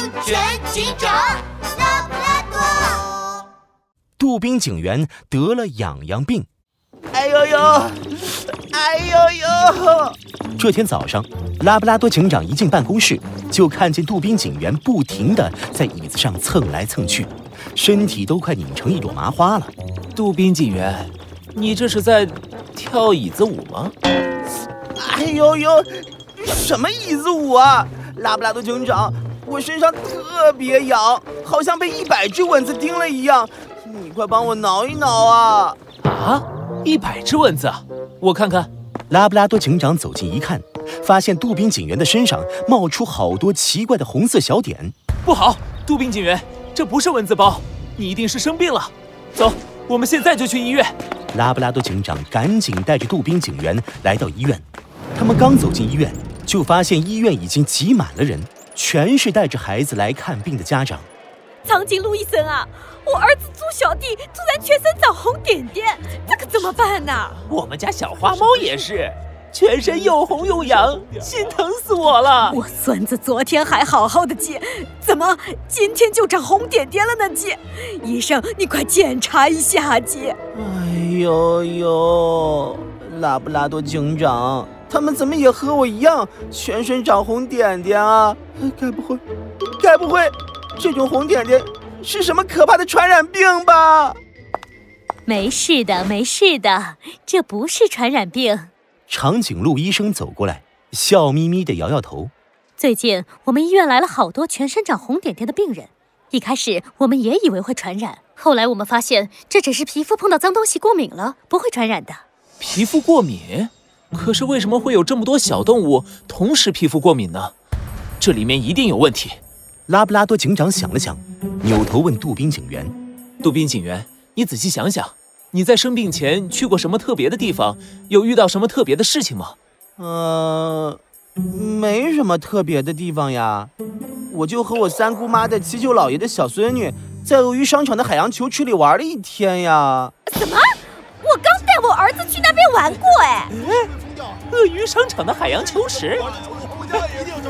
安全警长拉布拉多。杜宾警员得了痒痒病。哎呦呦，哎呦呦！这天早上，拉布拉多警长一进办公室，就看见杜宾警员不停地在椅子上蹭来蹭去，身体都快拧成一朵麻花了。杜宾警员，你这是在跳椅子舞吗？哎呦呦，什么椅子舞啊！拉布拉多警长，我身上特别痒，好像被一百只蚊子叮了一样，你快帮我挠一挠啊！啊？一百只蚊子，我看看。拉布拉多警长走近一看，发现杜宾警员的身上冒出好多奇怪的红色小点。不好，杜宾警员，这不是蚊子包，你一定是生病了。走，我们现在就去医院。拉布拉多警长赶紧带着杜宾警员来到医院。他们刚走进医院，就发现医院已经挤满了人，全是带着孩子来看病的家长。长颈鹿医生啊！我儿子猪小弟突然全身长红点点，这可怎么办呢？我们家小花猫也是，全身又红又痒，心疼死我了。我孙子昨天还好好的姐，怎么今天就长红点点了呢？姐，医生你快检查一下姐。哎呦呦，拉布拉多警长，他们怎么也和我一样，全身长红点点啊？该不会，该不会，这种红点点？是什么可怕的传染病吧？没事的，没事的，这不是传染病。长颈鹿医生走过来，笑眯眯地摇摇头。最近我们医院来了好多全身长红点点的病人，一开始我们也以为会传染，后来我们发现这只是皮肤碰到脏东西过敏了，不会传染的。皮肤过敏？可是为什么会有这么多小动物同时皮肤过敏呢？这里面一定有问题。拉布拉多警长想了想。扭头问杜宾警员：“杜宾警员，你仔细想想，你在生病前去过什么特别的地方？有遇到什么特别的事情吗？”“呃，没什么特别的地方呀，我就和我三姑妈的七舅姥爷的小孙女在鳄鱼商场的海洋球池里玩了一天呀。”“什么？儿子去那边玩过哎！”“鳄鱼商场的海洋球池？”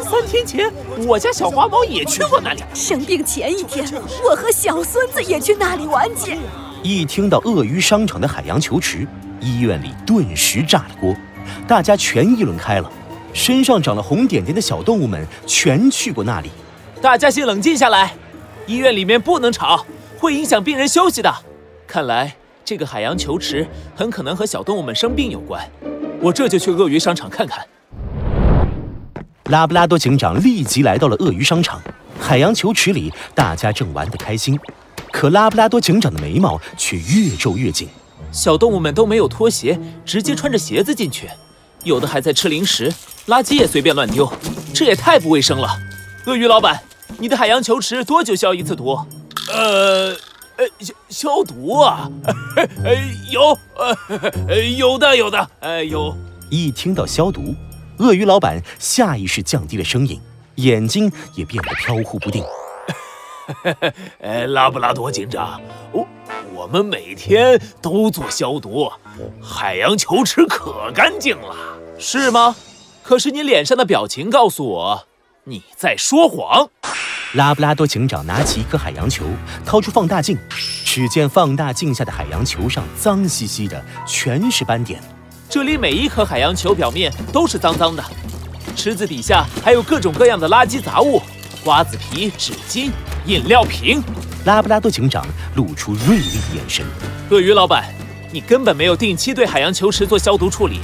三天前，我家小花猫也去过那里。生病前一天，我和小孙子也去那里玩去。一听到鳄鱼商场的海洋球池，医院里顿时炸了锅，大家全议论开了。身上长了红点点的小动物们全去过那里。大家先冷静下来，医院里面不能吵，会影响病人休息的。看来这个海洋球池很可能和小动物们生病有关。我这就去鳄鱼商场看看。拉布拉多警长立即来到了鳄鱼商场，海洋球池里，大家正玩得开心，可拉布拉多警长的眉毛却越皱越紧。小动物们都没有拖鞋，直接穿着鞋子进去，有的还在吃零食，垃圾也随便乱丢，这也太不卫生了。鳄鱼老板，你的海洋球池多久消一次毒？呃，呃，消消毒啊？呃，有，呃，有的，有的，呃，有。一听到消毒。鳄鱼老板下意识降低了声音，眼睛也变得飘忽不定。呃，拉布拉多警长，我我们每天都做消毒，海洋球池可干净了，是吗？可是你脸上的表情告诉我你在说谎。拉布拉多警长拿起一颗海洋球，掏出放大镜，只见放大镜下的海洋球上脏兮兮的，全是斑点。这里每一颗海洋球表面都是脏脏的，池子底下还有各种各样的垃圾杂物，瓜子皮、纸巾、饮料瓶。拉布拉多警长露出锐利的眼神。鳄鱼老板，你根本没有定期对海洋球池做消毒处理，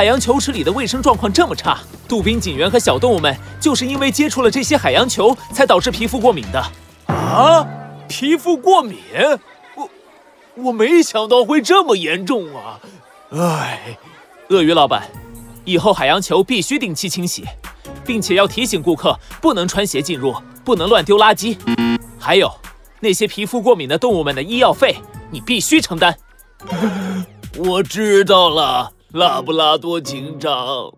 海洋球池里的卫生状况这么差，杜宾警员和小动物们就是因为接触了这些海洋球，才导致皮肤过敏的。啊，皮肤过敏？我我没想到会这么严重啊！唉。鳄鱼老板，以后海洋球必须定期清洗，并且要提醒顾客不能穿鞋进入，不能乱丢垃圾。还有那些皮肤过敏的动物们的医药费，你必须承担。我知道了，拉布拉多警长。